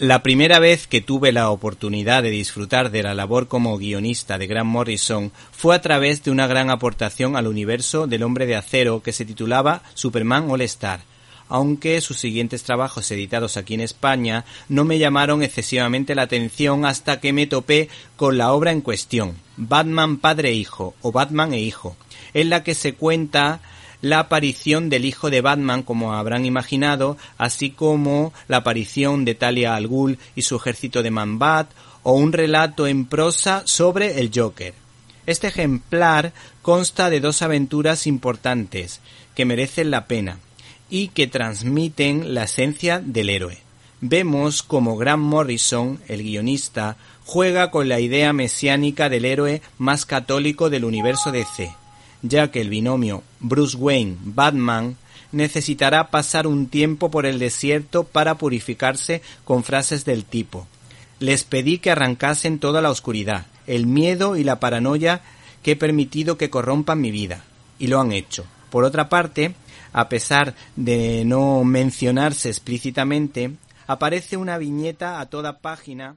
La primera vez que tuve la oportunidad de disfrutar de la labor como guionista de Grant Morrison fue a través de una gran aportación al universo del hombre de acero que se titulaba Superman All Star, aunque sus siguientes trabajos editados aquí en España no me llamaron excesivamente la atención hasta que me topé con la obra en cuestión, Batman Padre e Hijo o Batman e Hijo, en la que se cuenta la aparición del hijo de Batman, como habrán imaginado, así como la aparición de Talia al Ghul y su ejército de Man-Bat, o un relato en prosa sobre el Joker. Este ejemplar consta de dos aventuras importantes que merecen la pena y que transmiten la esencia del héroe. Vemos como Grant Morrison, el guionista, juega con la idea mesiánica del héroe más católico del universo DC, ya que el binomio Bruce Wayne-Batman necesitará pasar un tiempo por el desierto para purificarse con frases del tipo Les pedí que arrancasen toda la oscuridad, el miedo y la paranoia que he permitido que corrompan mi vida. Y lo han hecho. Por otra parte, a pesar de no mencionarse explícitamente, aparece una viñeta a toda página